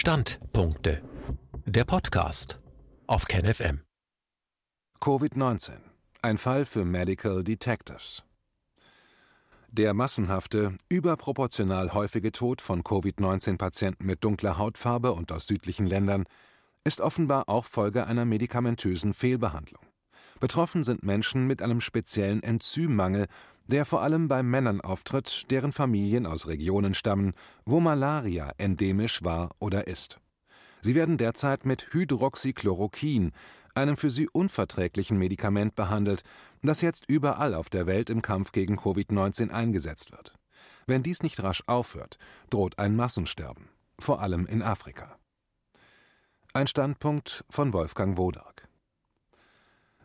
Standpunkte. Der Podcast auf KenFM. Covid-19. Ein Fall für Medical Detectives. Der massenhafte, überproportional häufige Tod von Covid-19-Patienten mit dunkler Hautfarbe und aus südlichen Ländern ist offenbar auch Folge einer medikamentösen Fehlbehandlung. Betroffen sind Menschen mit einem speziellen Enzymmangel, der vor allem bei Männern auftritt, deren Familien aus Regionen stammen, wo Malaria endemisch war oder ist. Sie werden derzeit mit Hydroxychloroquin, einem für sie unverträglichen Medikament, behandelt, das jetzt überall auf der Welt im Kampf gegen Covid-19 eingesetzt wird. Wenn dies nicht rasch aufhört, droht ein Massensterben, vor allem in Afrika. Ein Standpunkt von Wolfgang Wodark.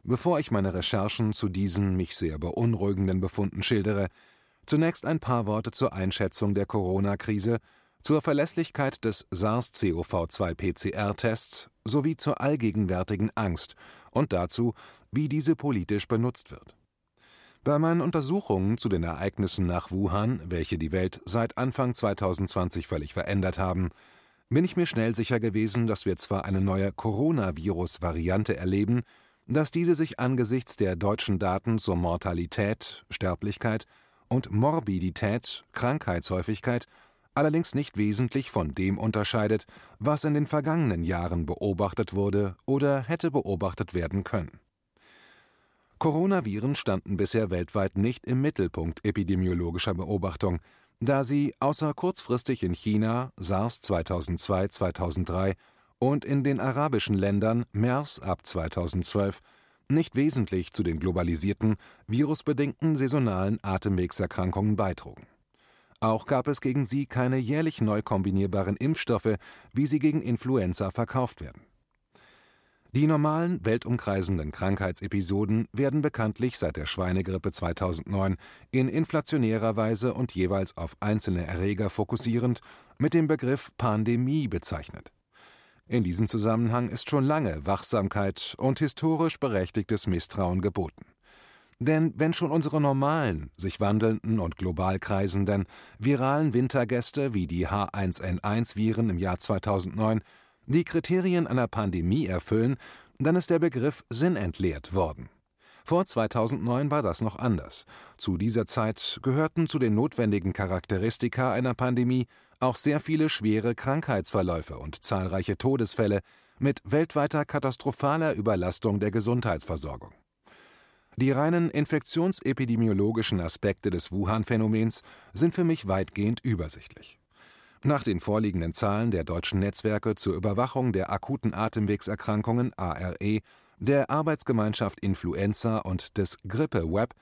Bevor ich meine Recherchen zu diesen mich sehr beunruhigenden Befunden schildere, zunächst ein paar Worte zur Einschätzung der Corona-Krise, zur Verlässlichkeit des SARS-CoV-2-PCR-Tests sowie zur allgegenwärtigen Angst und dazu, wie diese politisch benutzt wird. Bei meinen Untersuchungen zu den Ereignissen nach Wuhan, welche die Welt seit Anfang 2020 völlig verändert haben, bin ich mir schnell sicher gewesen, dass wir zwar eine neue Coronavirus-Variante erleben, dass diese sich angesichts der deutschen Daten zur Mortalität, Sterblichkeit und Morbidität, Krankheitshäufigkeit allerdings nicht wesentlich von dem unterscheidet, was in den vergangenen Jahren beobachtet wurde oder hätte beobachtet werden können. Coronaviren standen bisher weltweit nicht im Mittelpunkt epidemiologischer Beobachtung, da sie außer kurzfristig in China SARS 2002-2003 und in den arabischen Ländern MERS ab 2012 nicht wesentlich zu den globalisierten, virusbedingten saisonalen Atemwegserkrankungen beitrugen. Auch gab es gegen sie keine jährlich neu kombinierbaren Impfstoffe, wie sie gegen Influenza verkauft werden. Die normalen, weltumkreisenden Krankheitsepisoden werden bekanntlich seit der Schweinegrippe 2009 in inflationärer Weise und jeweils auf einzelne Erreger fokussierend mit dem Begriff Pandemie bezeichnet. In diesem Zusammenhang ist schon lange Wachsamkeit und historisch berechtigtes Misstrauen geboten. Denn wenn schon unsere normalen, sich wandelnden und global kreisenden, viralen Wintergäste wie die H1N1-Viren im Jahr 2009 die Kriterien einer Pandemie erfüllen, dann ist der Begriff sinnentleert worden. Vor 2009 war das noch anders. Zu dieser Zeit gehörten zu den notwendigen Charakteristika einer Pandemie auch sehr viele schwere Krankheitsverläufe und zahlreiche Todesfälle mit weltweiter katastrophaler Überlastung der Gesundheitsversorgung. Die reinen infektionsepidemiologischen Aspekte des Wuhan-Phänomens sind für mich weitgehend übersichtlich. Nach den vorliegenden Zahlen der deutschen Netzwerke zur Überwachung der akuten Atemwegserkrankungen ARE, der Arbeitsgemeinschaft Influenza und des Grippe-Web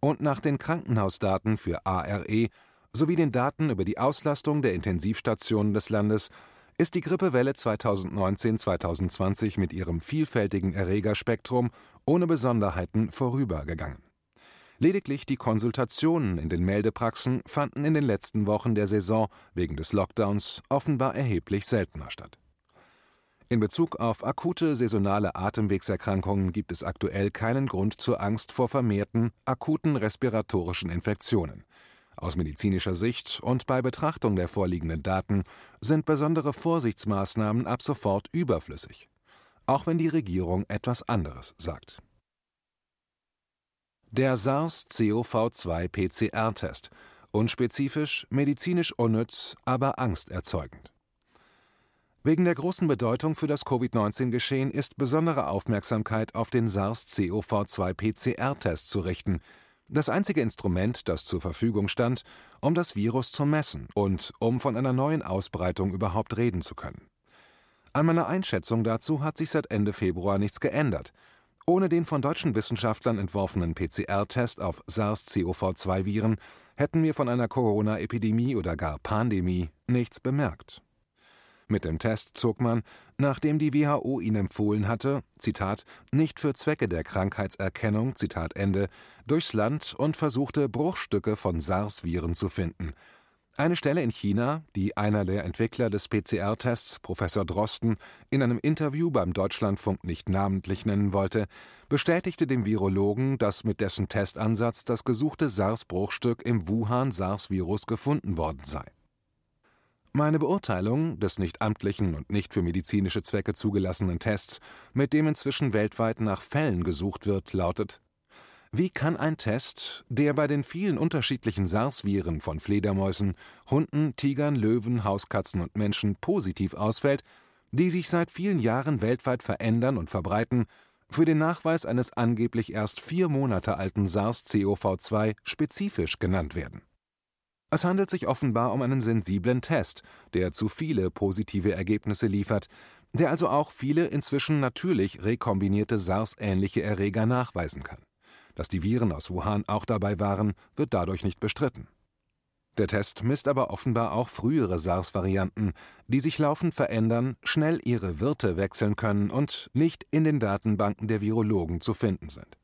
und nach den Krankenhausdaten für ARE sowie den Daten über die Auslastung der Intensivstationen des Landes ist die Grippewelle 2019-2020 mit ihrem vielfältigen Erregerspektrum ohne Besonderheiten vorübergegangen. Lediglich die Konsultationen in den Meldepraxen fanden in den letzten Wochen der Saison wegen des Lockdowns offenbar erheblich seltener statt. In Bezug auf akute saisonale Atemwegserkrankungen gibt es aktuell keinen Grund zur Angst vor vermehrten akuten respiratorischen Infektionen. Aus medizinischer Sicht und bei Betrachtung der vorliegenden Daten sind besondere Vorsichtsmaßnahmen ab sofort überflüssig, auch wenn die Regierung etwas anderes sagt. Der SARS-CoV-2-PCR-Test unspezifisch, medizinisch unnütz, aber angsterzeugend. Wegen der großen Bedeutung für das Covid-19-Geschehen ist besondere Aufmerksamkeit auf den SARS-CoV-2-PCR-Test zu richten, das einzige Instrument, das zur Verfügung stand, um das Virus zu messen und um von einer neuen Ausbreitung überhaupt reden zu können. An meiner Einschätzung dazu hat sich seit Ende Februar nichts geändert. Ohne den von deutschen Wissenschaftlern entworfenen PCR-Test auf SARS-CoV-2-Viren hätten wir von einer Corona-Epidemie oder gar Pandemie nichts bemerkt. Mit dem Test zog man, nachdem die WHO ihn empfohlen hatte, Zitat, nicht für Zwecke der Krankheitserkennung, Zitat Ende, durchs Land und versuchte Bruchstücke von SARS-Viren zu finden. Eine Stelle in China, die einer der Entwickler des PCR-Tests, Professor Drosten, in einem Interview beim Deutschlandfunk nicht namentlich nennen wollte, bestätigte dem Virologen, dass mit dessen Testansatz das gesuchte SARS-Bruchstück im Wuhan-SARS-Virus gefunden worden sei. Meine Beurteilung des nicht amtlichen und nicht für medizinische Zwecke zugelassenen Tests, mit dem inzwischen weltweit nach Fällen gesucht wird, lautet Wie kann ein Test, der bei den vielen unterschiedlichen SARS-Viren von Fledermäusen, Hunden, Tigern, Löwen, Hauskatzen und Menschen positiv ausfällt, die sich seit vielen Jahren weltweit verändern und verbreiten, für den Nachweis eines angeblich erst vier Monate alten SARS-CoV-2 spezifisch genannt werden? Es handelt sich offenbar um einen sensiblen Test, der zu viele positive Ergebnisse liefert, der also auch viele inzwischen natürlich rekombinierte SARS-ähnliche Erreger nachweisen kann. Dass die Viren aus Wuhan auch dabei waren, wird dadurch nicht bestritten. Der Test misst aber offenbar auch frühere SARS-Varianten, die sich laufend verändern, schnell ihre Wirte wechseln können und nicht in den Datenbanken der Virologen zu finden sind.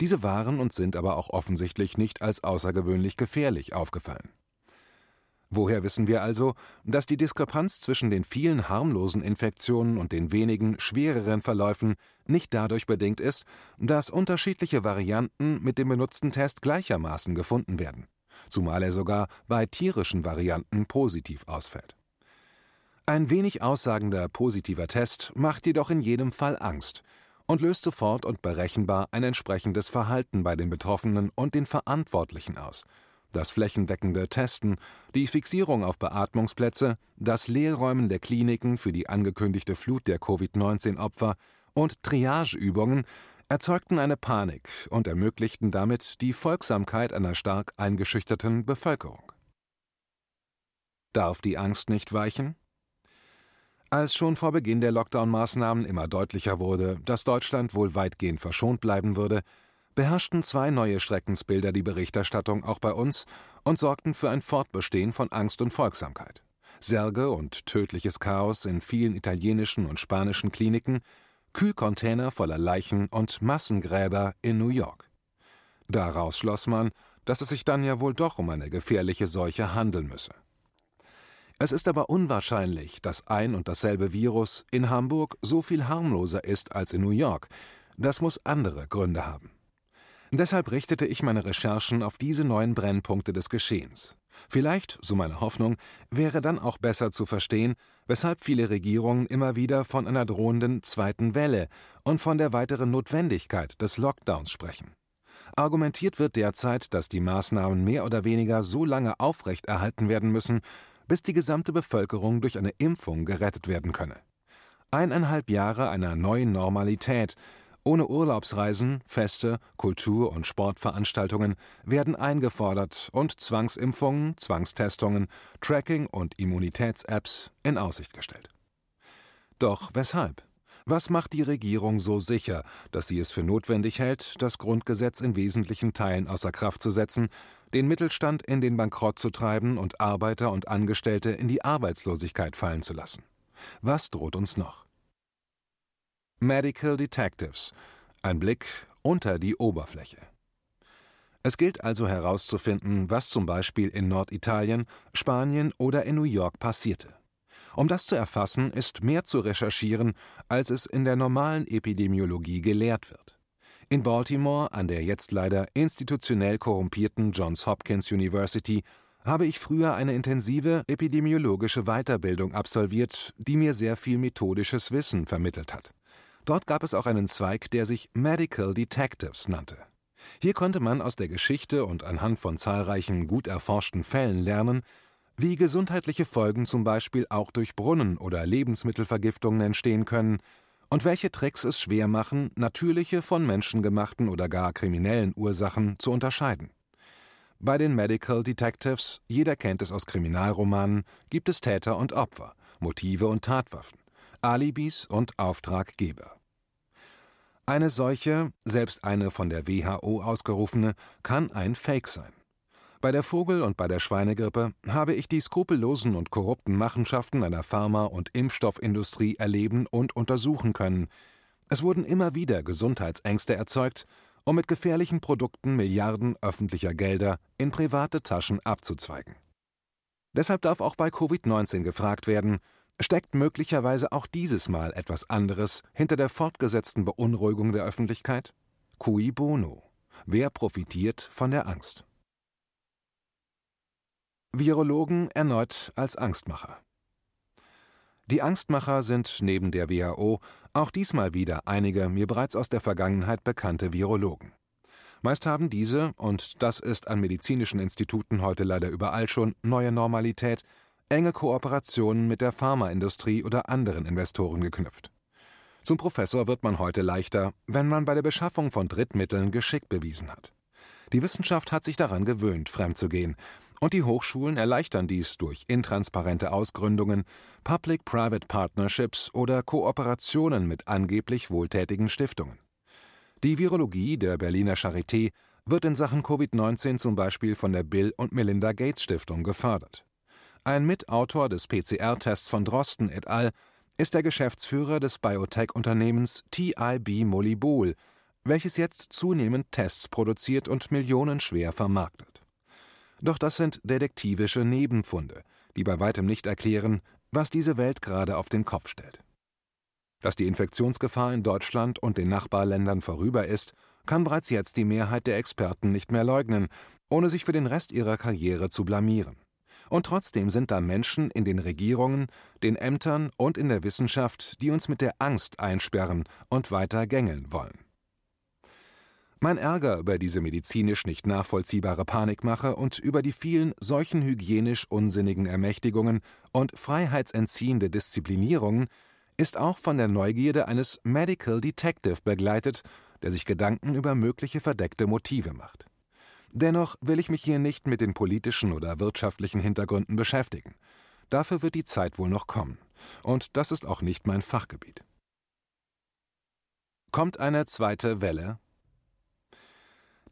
Diese waren und sind aber auch offensichtlich nicht als außergewöhnlich gefährlich aufgefallen. Woher wissen wir also, dass die Diskrepanz zwischen den vielen harmlosen Infektionen und den wenigen schwereren Verläufen nicht dadurch bedingt ist, dass unterschiedliche Varianten mit dem benutzten Test gleichermaßen gefunden werden, zumal er sogar bei tierischen Varianten positiv ausfällt. Ein wenig aussagender positiver Test macht jedoch in jedem Fall Angst und löst sofort und berechenbar ein entsprechendes Verhalten bei den Betroffenen und den Verantwortlichen aus – das flächendeckende Testen, die Fixierung auf Beatmungsplätze, das Leerräumen der Kliniken für die angekündigte Flut der Covid-19-Opfer und Triageübungen erzeugten eine Panik und ermöglichten damit die Folgsamkeit einer stark eingeschüchterten Bevölkerung. Darf die Angst nicht weichen? Als schon vor Beginn der Lockdown-Maßnahmen immer deutlicher wurde, dass Deutschland wohl weitgehend verschont bleiben würde, beherrschten zwei neue Schreckensbilder die Berichterstattung auch bei uns und sorgten für ein Fortbestehen von Angst und Folgsamkeit. Särge und tödliches Chaos in vielen italienischen und spanischen Kliniken, Kühlcontainer voller Leichen und Massengräber in New York. Daraus schloss man, dass es sich dann ja wohl doch um eine gefährliche Seuche handeln müsse. Es ist aber unwahrscheinlich, dass ein und dasselbe Virus in Hamburg so viel harmloser ist als in New York. Das muss andere Gründe haben. Deshalb richtete ich meine Recherchen auf diese neuen Brennpunkte des Geschehens. Vielleicht, so meine Hoffnung, wäre dann auch besser zu verstehen, weshalb viele Regierungen immer wieder von einer drohenden zweiten Welle und von der weiteren Notwendigkeit des Lockdowns sprechen. Argumentiert wird derzeit, dass die Maßnahmen mehr oder weniger so lange aufrechterhalten werden müssen, bis die gesamte Bevölkerung durch eine Impfung gerettet werden könne. Eineinhalb Jahre einer neuen Normalität, ohne Urlaubsreisen, Feste, Kultur- und Sportveranstaltungen werden eingefordert und Zwangsimpfungen, Zwangstestungen, Tracking- und Immunitäts-Apps in Aussicht gestellt. Doch weshalb? Was macht die Regierung so sicher, dass sie es für notwendig hält, das Grundgesetz in wesentlichen Teilen außer Kraft zu setzen, den Mittelstand in den Bankrott zu treiben und Arbeiter und Angestellte in die Arbeitslosigkeit fallen zu lassen? Was droht uns noch? Medical Detectives. Ein Blick unter die Oberfläche. Es gilt also herauszufinden, was zum Beispiel in Norditalien, Spanien oder in New York passierte. Um das zu erfassen, ist mehr zu recherchieren, als es in der normalen Epidemiologie gelehrt wird. In Baltimore, an der jetzt leider institutionell korrumpierten Johns Hopkins University, habe ich früher eine intensive epidemiologische Weiterbildung absolviert, die mir sehr viel methodisches Wissen vermittelt hat. Dort gab es auch einen Zweig, der sich Medical Detectives nannte. Hier konnte man aus der Geschichte und anhand von zahlreichen gut erforschten Fällen lernen, wie gesundheitliche Folgen zum Beispiel auch durch Brunnen- oder Lebensmittelvergiftungen entstehen können und welche Tricks es schwer machen, natürliche von menschengemachten oder gar kriminellen Ursachen zu unterscheiden. Bei den Medical Detectives, jeder kennt es aus Kriminalromanen, gibt es Täter und Opfer, Motive und Tatwaffen, Alibis und Auftraggeber. Eine solche, selbst eine von der WHO ausgerufene, kann ein Fake sein. Bei der Vogel- und bei der Schweinegrippe habe ich die skrupellosen und korrupten Machenschaften einer Pharma- und Impfstoffindustrie erleben und untersuchen können. Es wurden immer wieder Gesundheitsängste erzeugt, um mit gefährlichen Produkten Milliarden öffentlicher Gelder in private Taschen abzuzweigen. Deshalb darf auch bei Covid-19 gefragt werden, Steckt möglicherweise auch dieses Mal etwas anderes hinter der fortgesetzten Beunruhigung der Öffentlichkeit? Cui bono? Wer profitiert von der Angst? Virologen erneut als Angstmacher. Die Angstmacher sind neben der WHO auch diesmal wieder einige mir bereits aus der Vergangenheit bekannte Virologen. Meist haben diese, und das ist an medizinischen Instituten heute leider überall schon neue Normalität, enge Kooperationen mit der Pharmaindustrie oder anderen Investoren geknüpft. Zum Professor wird man heute leichter, wenn man bei der Beschaffung von Drittmitteln Geschick bewiesen hat. Die Wissenschaft hat sich daran gewöhnt, fremdzugehen, und die Hochschulen erleichtern dies durch intransparente Ausgründungen, Public-Private Partnerships oder Kooperationen mit angeblich wohltätigen Stiftungen. Die Virologie der Berliner Charité wird in Sachen Covid-19 zum Beispiel von der Bill und Melinda Gates Stiftung gefördert. Ein Mitautor des PCR-Tests von Drosten et al. ist der Geschäftsführer des Biotech-Unternehmens TIB Molybol, welches jetzt zunehmend Tests produziert und millionenschwer vermarktet. Doch das sind detektivische Nebenfunde, die bei weitem nicht erklären, was diese Welt gerade auf den Kopf stellt. Dass die Infektionsgefahr in Deutschland und den Nachbarländern vorüber ist, kann bereits jetzt die Mehrheit der Experten nicht mehr leugnen, ohne sich für den Rest ihrer Karriere zu blamieren. Und trotzdem sind da Menschen in den Regierungen, den Ämtern und in der Wissenschaft, die uns mit der Angst einsperren und weiter gängeln wollen. Mein Ärger über diese medizinisch nicht nachvollziehbare Panikmache und über die vielen solchen hygienisch unsinnigen Ermächtigungen und freiheitsentziehende Disziplinierungen ist auch von der Neugierde eines Medical Detective begleitet, der sich Gedanken über mögliche verdeckte Motive macht. Dennoch will ich mich hier nicht mit den politischen oder wirtschaftlichen Hintergründen beschäftigen. Dafür wird die Zeit wohl noch kommen. Und das ist auch nicht mein Fachgebiet. Kommt eine zweite Welle?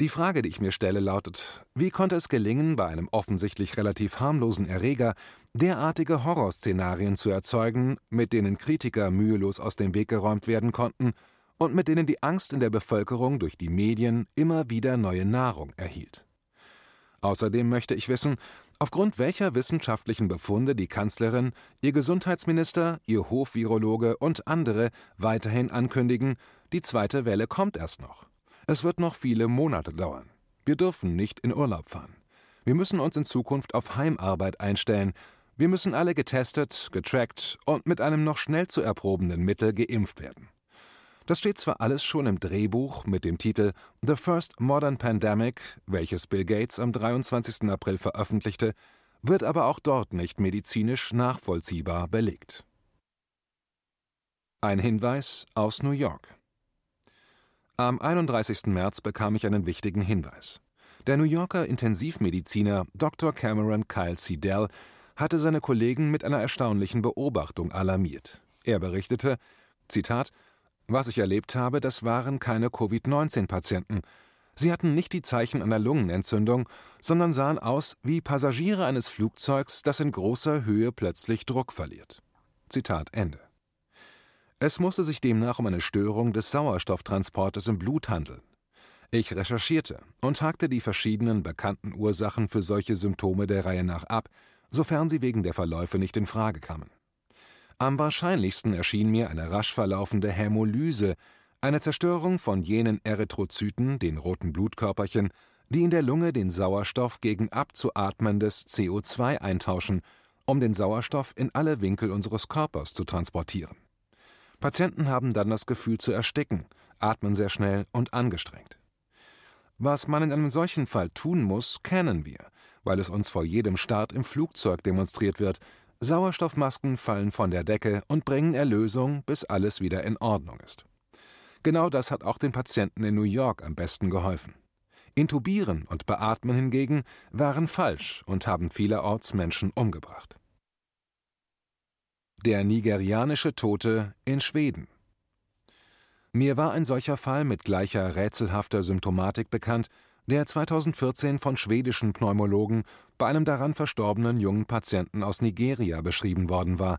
Die Frage, die ich mir stelle, lautet, wie konnte es gelingen, bei einem offensichtlich relativ harmlosen Erreger derartige Horrorszenarien zu erzeugen, mit denen Kritiker mühelos aus dem Weg geräumt werden konnten und mit denen die Angst in der Bevölkerung durch die Medien immer wieder neue Nahrung erhielt. Außerdem möchte ich wissen, aufgrund welcher wissenschaftlichen Befunde die Kanzlerin, ihr Gesundheitsminister, ihr Hofvirologe und andere weiterhin ankündigen, die zweite Welle kommt erst noch. Es wird noch viele Monate dauern. Wir dürfen nicht in Urlaub fahren. Wir müssen uns in Zukunft auf Heimarbeit einstellen. Wir müssen alle getestet, getrackt und mit einem noch schnell zu erprobenden Mittel geimpft werden. Das steht zwar alles schon im Drehbuch mit dem Titel The First Modern Pandemic, welches Bill Gates am 23. April veröffentlichte, wird aber auch dort nicht medizinisch nachvollziehbar belegt. Ein Hinweis aus New York. Am 31. März bekam ich einen wichtigen Hinweis. Der New Yorker Intensivmediziner Dr. Cameron Kyle Seidel hatte seine Kollegen mit einer erstaunlichen Beobachtung alarmiert. Er berichtete, Zitat, was ich erlebt habe, das waren keine Covid-19-Patienten. Sie hatten nicht die Zeichen einer Lungenentzündung, sondern sahen aus wie Passagiere eines Flugzeugs, das in großer Höhe plötzlich Druck verliert. Zitat Ende. Es musste sich demnach um eine Störung des Sauerstofftransportes im Blut handeln. Ich recherchierte und hakte die verschiedenen bekannten Ursachen für solche Symptome der Reihe nach ab, sofern sie wegen der Verläufe nicht in Frage kamen. Am wahrscheinlichsten erschien mir eine rasch verlaufende Hämolyse, eine Zerstörung von jenen Erythrozyten, den roten Blutkörperchen, die in der Lunge den Sauerstoff gegen abzuatmendes CO2 eintauschen, um den Sauerstoff in alle Winkel unseres Körpers zu transportieren. Patienten haben dann das Gefühl zu ersticken, atmen sehr schnell und angestrengt. Was man in einem solchen Fall tun muss, kennen wir, weil es uns vor jedem Start im Flugzeug demonstriert wird. Sauerstoffmasken fallen von der Decke und bringen Erlösung, bis alles wieder in Ordnung ist. Genau das hat auch den Patienten in New York am besten geholfen. Intubieren und Beatmen hingegen waren falsch und haben vielerorts Menschen umgebracht. Der nigerianische Tote in Schweden. Mir war ein solcher Fall mit gleicher rätselhafter Symptomatik bekannt, der 2014 von schwedischen Pneumologen bei einem daran verstorbenen jungen Patienten aus Nigeria beschrieben worden war.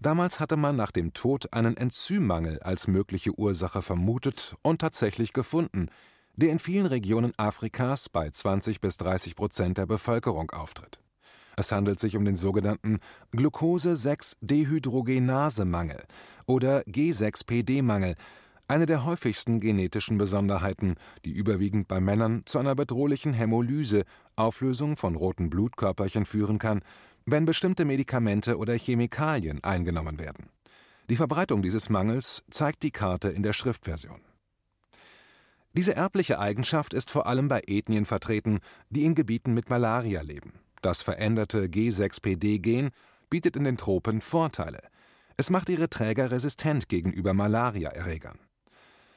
Damals hatte man nach dem Tod einen Enzymmangel als mögliche Ursache vermutet und tatsächlich gefunden, der in vielen Regionen Afrikas bei 20 bis 30 Prozent der Bevölkerung auftritt. Es handelt sich um den sogenannten Glucose-6-Dehydrogenase-Mangel oder G6PD-Mangel, eine der häufigsten genetischen Besonderheiten, die überwiegend bei Männern zu einer bedrohlichen Hämolyse, Auflösung von roten Blutkörperchen führen kann, wenn bestimmte Medikamente oder Chemikalien eingenommen werden. Die Verbreitung dieses Mangels zeigt die Karte in der Schriftversion. Diese erbliche Eigenschaft ist vor allem bei Ethnien vertreten, die in Gebieten mit Malaria leben. Das veränderte G6PD-Gen bietet in den Tropen Vorteile. Es macht ihre Träger resistent gegenüber Malariaerregern.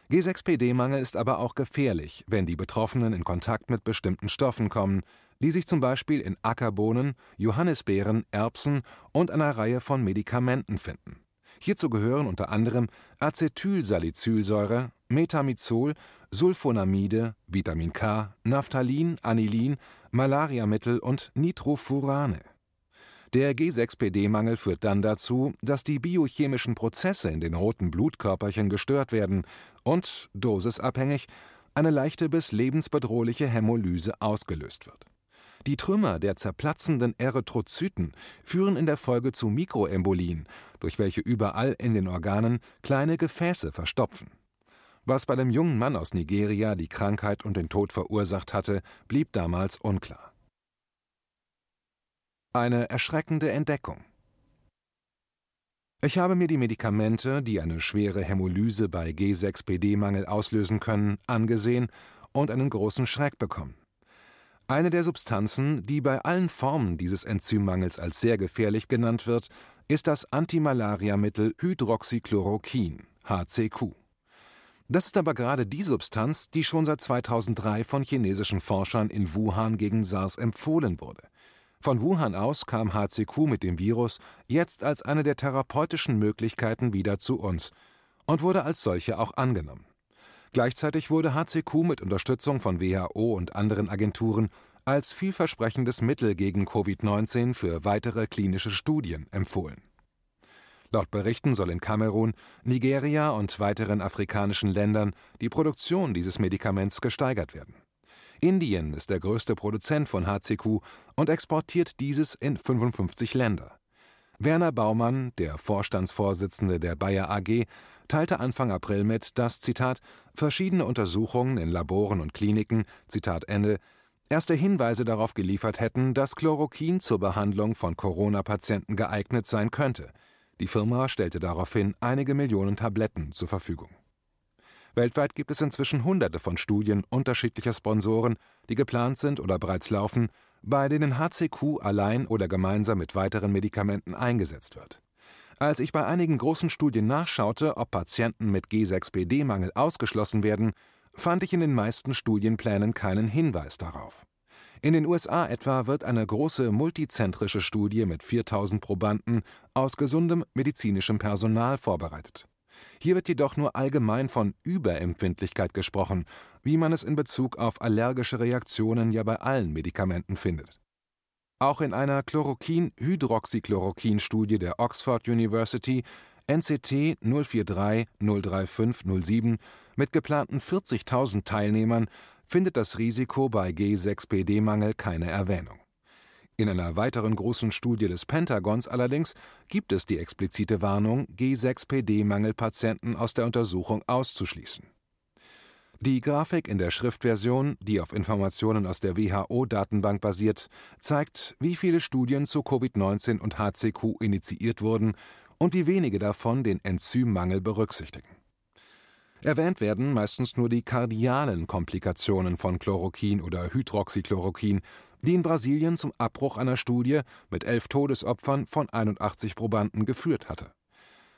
G6PD-Mangel ist aber auch gefährlich, wenn die Betroffenen in Kontakt mit bestimmten Stoffen kommen, die sich zum Beispiel in Ackerbohnen, Johannisbeeren, Erbsen und einer Reihe von Medikamenten finden. Hierzu gehören unter anderem Acetylsalicylsäure, Metamizol, Sulfonamide, Vitamin K, Naphthalin, Anilin, Malariamittel und Nitrofurane. Der G6PD-Mangel führt dann dazu, dass die biochemischen Prozesse in den roten Blutkörperchen gestört werden und, dosisabhängig, eine leichte bis lebensbedrohliche Hämolyse ausgelöst wird. Die Trümmer der zerplatzenden Erythrozyten führen in der Folge zu Mikroembolien, durch welche überall in den Organen kleine Gefäße verstopfen. Was bei dem jungen Mann aus Nigeria die Krankheit und den Tod verursacht hatte, blieb damals unklar. Eine erschreckende Entdeckung. Ich habe mir die Medikamente, die eine schwere Hämolyse bei G6PD-Mangel auslösen können, angesehen und einen großen Schreck bekommen. Eine der Substanzen, die bei allen Formen dieses Enzymmangels als sehr gefährlich genannt wird, ist das Antimalariamittel Hydroxychloroquin (HCQ). Das ist aber gerade die Substanz, die schon seit 2003 von chinesischen Forschern in Wuhan gegen SARS empfohlen wurde. Von Wuhan aus kam HCQ mit dem Virus jetzt als eine der therapeutischen Möglichkeiten wieder zu uns und wurde als solche auch angenommen. Gleichzeitig wurde HCQ mit Unterstützung von WHO und anderen Agenturen als vielversprechendes Mittel gegen Covid-19 für weitere klinische Studien empfohlen. Laut Berichten soll in Kamerun, Nigeria und weiteren afrikanischen Ländern die Produktion dieses Medikaments gesteigert werden. Indien ist der größte Produzent von HCQ und exportiert dieses in 55 Länder. Werner Baumann, der Vorstandsvorsitzende der Bayer AG, teilte Anfang April mit, dass Zitat verschiedene Untersuchungen in Laboren und Kliniken Zitat Ende erste Hinweise darauf geliefert hätten, dass Chloroquin zur Behandlung von Corona-Patienten geeignet sein könnte. Die Firma stellte daraufhin einige Millionen Tabletten zur Verfügung. Weltweit gibt es inzwischen Hunderte von Studien unterschiedlicher Sponsoren, die geplant sind oder bereits laufen, bei denen HCQ allein oder gemeinsam mit weiteren Medikamenten eingesetzt wird. Als ich bei einigen großen Studien nachschaute, ob Patienten mit G6PD-Mangel ausgeschlossen werden, fand ich in den meisten Studienplänen keinen Hinweis darauf. In den USA etwa wird eine große multizentrische Studie mit 4000 Probanden aus gesundem medizinischem Personal vorbereitet. Hier wird jedoch nur allgemein von Überempfindlichkeit gesprochen, wie man es in Bezug auf allergische Reaktionen ja bei allen Medikamenten findet. Auch in einer Chloroquin-Hydroxychloroquin-Studie der Oxford University NCT 043-035-07 mit geplanten 40.000 Teilnehmern findet das Risiko bei G6PD-Mangel keine Erwähnung. In einer weiteren großen Studie des Pentagons allerdings gibt es die explizite Warnung, G6PD-Mangelpatienten aus der Untersuchung auszuschließen. Die Grafik in der Schriftversion, die auf Informationen aus der WHO-Datenbank basiert, zeigt, wie viele Studien zu Covid-19 und HCQ initiiert wurden und wie wenige davon den Enzymmangel berücksichtigen. Erwähnt werden meistens nur die kardialen Komplikationen von Chloroquin oder Hydroxychloroquin, die in Brasilien zum Abbruch einer Studie mit elf Todesopfern von 81 Probanden geführt hatte.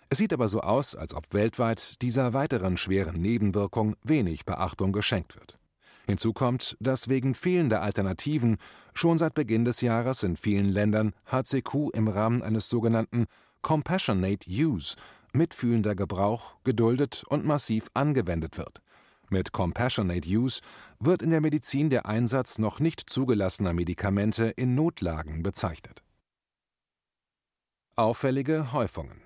Es sieht aber so aus, als ob weltweit dieser weiteren schweren Nebenwirkung wenig Beachtung geschenkt wird. Hinzu kommt, dass wegen fehlender Alternativen schon seit Beginn des Jahres in vielen Ländern HCQ im Rahmen eines sogenannten Compassionate Use mitfühlender Gebrauch geduldet und massiv angewendet wird. Mit Compassionate Use wird in der Medizin der Einsatz noch nicht zugelassener Medikamente in Notlagen bezeichnet. Auffällige Häufungen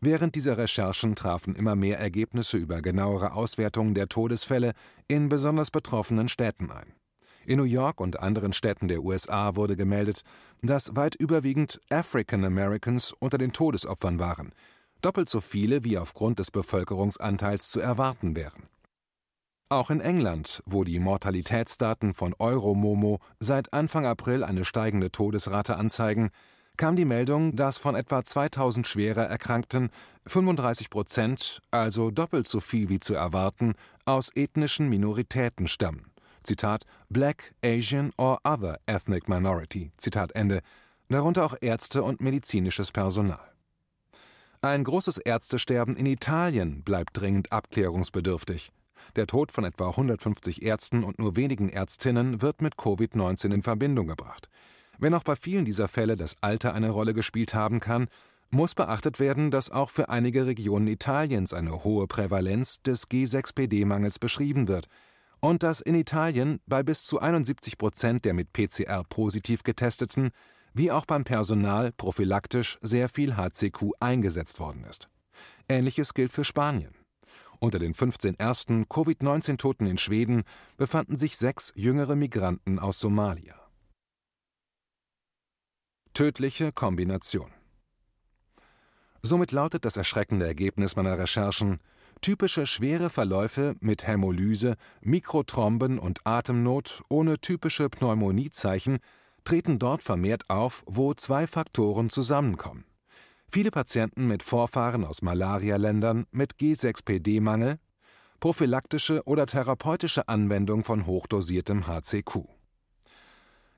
Während dieser Recherchen trafen immer mehr Ergebnisse über genauere Auswertungen der Todesfälle in besonders betroffenen Städten ein. In New York und anderen Städten der USA wurde gemeldet, dass weit überwiegend African Americans unter den Todesopfern waren, doppelt so viele wie aufgrund des Bevölkerungsanteils zu erwarten wären. Auch in England, wo die Mortalitätsdaten von Euromomo seit Anfang April eine steigende Todesrate anzeigen, kam die Meldung, dass von etwa 2000 schwerer Erkrankten 35 Prozent, also doppelt so viel wie zu erwarten, aus ethnischen Minoritäten stammen. Zitat Black, Asian or other ethnic minority. Zitat Ende. Darunter auch Ärzte und medizinisches Personal. Ein großes Ärztesterben in Italien bleibt dringend abklärungsbedürftig. Der Tod von etwa 150 Ärzten und nur wenigen Ärztinnen wird mit Covid-19 in Verbindung gebracht. Wenn auch bei vielen dieser Fälle das Alter eine Rolle gespielt haben kann, muss beachtet werden, dass auch für einige Regionen Italiens eine hohe Prävalenz des G6PD-Mangels beschrieben wird und dass in Italien bei bis zu 71 Prozent der mit PCR positiv getesteten wie auch beim Personal prophylaktisch sehr viel HCQ eingesetzt worden ist. Ähnliches gilt für Spanien. Unter den 15 ersten Covid-19-Toten in Schweden befanden sich sechs jüngere Migranten aus Somalia. Tödliche Kombination. Somit lautet das erschreckende Ergebnis meiner Recherchen: typische schwere Verläufe mit Hämolyse, Mikrothromben und Atemnot ohne typische Pneumoniezeichen treten dort vermehrt auf, wo zwei Faktoren zusammenkommen. Viele Patienten mit Vorfahren aus Malarialändern mit G6PD-Mangel, prophylaktische oder therapeutische Anwendung von hochdosiertem HCQ.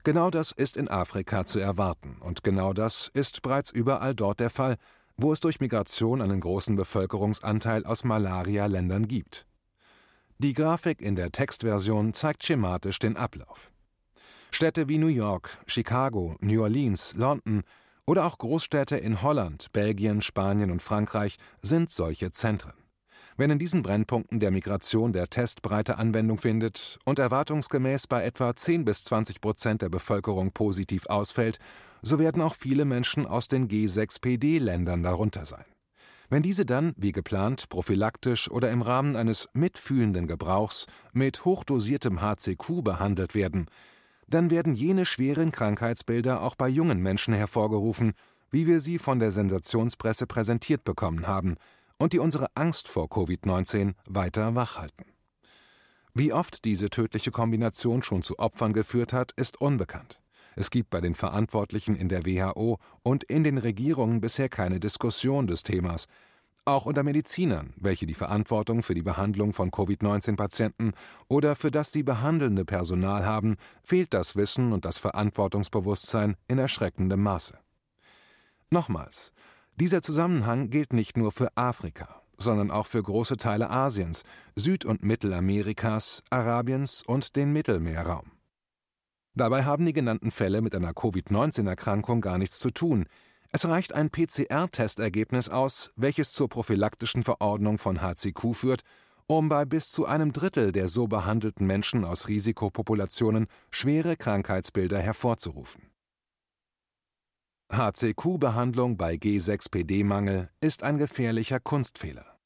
Genau das ist in Afrika zu erwarten, und genau das ist bereits überall dort der Fall, wo es durch Migration einen großen Bevölkerungsanteil aus Malaria-Ländern gibt. Die Grafik in der Textversion zeigt schematisch den Ablauf. Städte wie New York, Chicago, New Orleans, London oder auch Großstädte in Holland, Belgien, Spanien und Frankreich sind solche Zentren. Wenn in diesen Brennpunkten der Migration der Test breite Anwendung findet und erwartungsgemäß bei etwa 10 bis 20 Prozent der Bevölkerung positiv ausfällt, so werden auch viele Menschen aus den G6PD-Ländern darunter sein. Wenn diese dann, wie geplant, prophylaktisch oder im Rahmen eines mitfühlenden Gebrauchs mit hochdosiertem HCQ behandelt werden, dann werden jene schweren Krankheitsbilder auch bei jungen Menschen hervorgerufen, wie wir sie von der Sensationspresse präsentiert bekommen haben – und die unsere Angst vor Covid-19 weiter wachhalten. Wie oft diese tödliche Kombination schon zu Opfern geführt hat, ist unbekannt. Es gibt bei den Verantwortlichen in der WHO und in den Regierungen bisher keine Diskussion des Themas. Auch unter Medizinern, welche die Verantwortung für die Behandlung von Covid-19-Patienten oder für das sie behandelnde Personal haben, fehlt das Wissen und das Verantwortungsbewusstsein in erschreckendem Maße. Nochmals, dieser Zusammenhang gilt nicht nur für Afrika, sondern auch für große Teile Asiens, Süd- und Mittelamerikas, Arabiens und den Mittelmeerraum. Dabei haben die genannten Fälle mit einer Covid-19-Erkrankung gar nichts zu tun. Es reicht ein PCR-Testergebnis aus, welches zur prophylaktischen Verordnung von HCQ führt, um bei bis zu einem Drittel der so behandelten Menschen aus Risikopopulationen schwere Krankheitsbilder hervorzurufen. HCQ-Behandlung bei G6PD-Mangel ist ein gefährlicher Kunstfehler.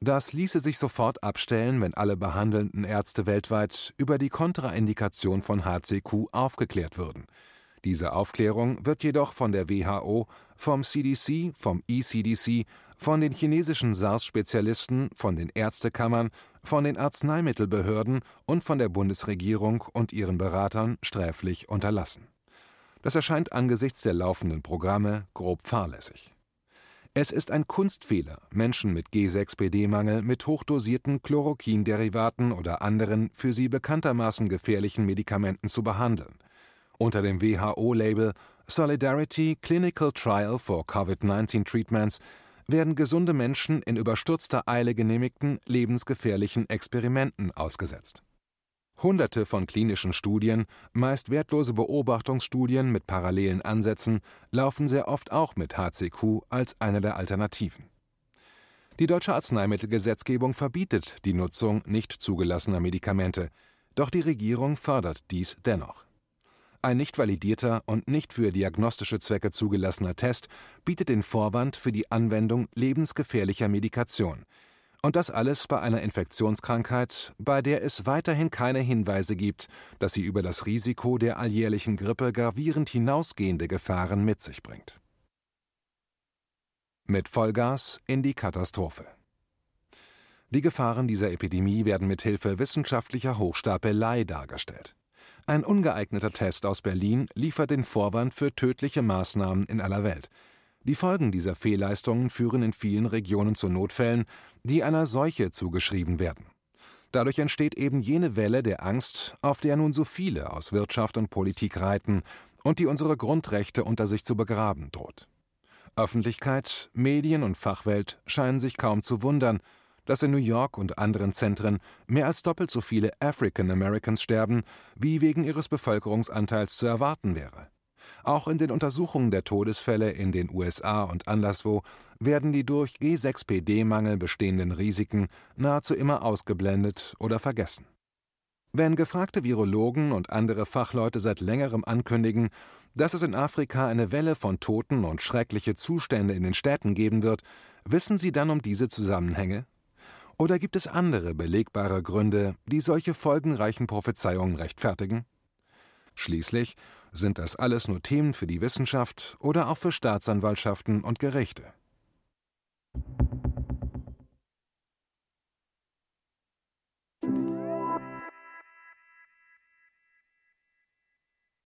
Das ließe sich sofort abstellen, wenn alle behandelnden Ärzte weltweit über die Kontraindikation von HCQ aufgeklärt würden. Diese Aufklärung wird jedoch von der WHO, vom CDC, vom ECDC, von den chinesischen SARS-Spezialisten, von den Ärztekammern, von den Arzneimittelbehörden und von der Bundesregierung und ihren Beratern sträflich unterlassen. Das erscheint angesichts der laufenden Programme grob fahrlässig. Es ist ein Kunstfehler, Menschen mit G6PD-Mangel mit hochdosierten Chloroquin-Derivaten oder anderen für sie bekanntermaßen gefährlichen Medikamenten zu behandeln. Unter dem WHO-Label Solidarity Clinical Trial for COVID-19 Treatments werden gesunde Menschen in überstürzter Eile genehmigten lebensgefährlichen Experimenten ausgesetzt Hunderte von klinischen Studien, meist wertlose Beobachtungsstudien mit parallelen Ansätzen, laufen sehr oft auch mit HCQ als eine der Alternativen. Die deutsche Arzneimittelgesetzgebung verbietet die Nutzung nicht zugelassener Medikamente, doch die Regierung fördert dies dennoch. Ein nicht validierter und nicht für diagnostische Zwecke zugelassener Test bietet den Vorwand für die Anwendung lebensgefährlicher Medikation, und das alles bei einer Infektionskrankheit, bei der es weiterhin keine Hinweise gibt, dass sie über das Risiko der alljährlichen Grippe gravierend hinausgehende Gefahren mit sich bringt. Mit Vollgas in die Katastrophe. Die Gefahren dieser Epidemie werden mit Hilfe wissenschaftlicher Hochstapelei dargestellt. Ein ungeeigneter Test aus Berlin liefert den Vorwand für tödliche Maßnahmen in aller Welt. Die Folgen dieser Fehlleistungen führen in vielen Regionen zu Notfällen, die einer Seuche zugeschrieben werden. Dadurch entsteht eben jene Welle der Angst, auf der nun so viele aus Wirtschaft und Politik reiten und die unsere Grundrechte unter sich zu begraben droht. Öffentlichkeit, Medien und Fachwelt scheinen sich kaum zu wundern, dass in New York und anderen Zentren mehr als doppelt so viele African Americans sterben, wie wegen ihres Bevölkerungsanteils zu erwarten wäre. Auch in den Untersuchungen der Todesfälle in den USA und anderswo werden die durch G6PD-Mangel bestehenden Risiken nahezu immer ausgeblendet oder vergessen. Wenn gefragte Virologen und andere Fachleute seit längerem ankündigen, dass es in Afrika eine Welle von Toten und schreckliche Zustände in den Städten geben wird, wissen sie dann um diese Zusammenhänge? Oder gibt es andere belegbare Gründe, die solche folgenreichen Prophezeiungen rechtfertigen? Schließlich sind das alles nur Themen für die Wissenschaft oder auch für Staatsanwaltschaften und Gerichte.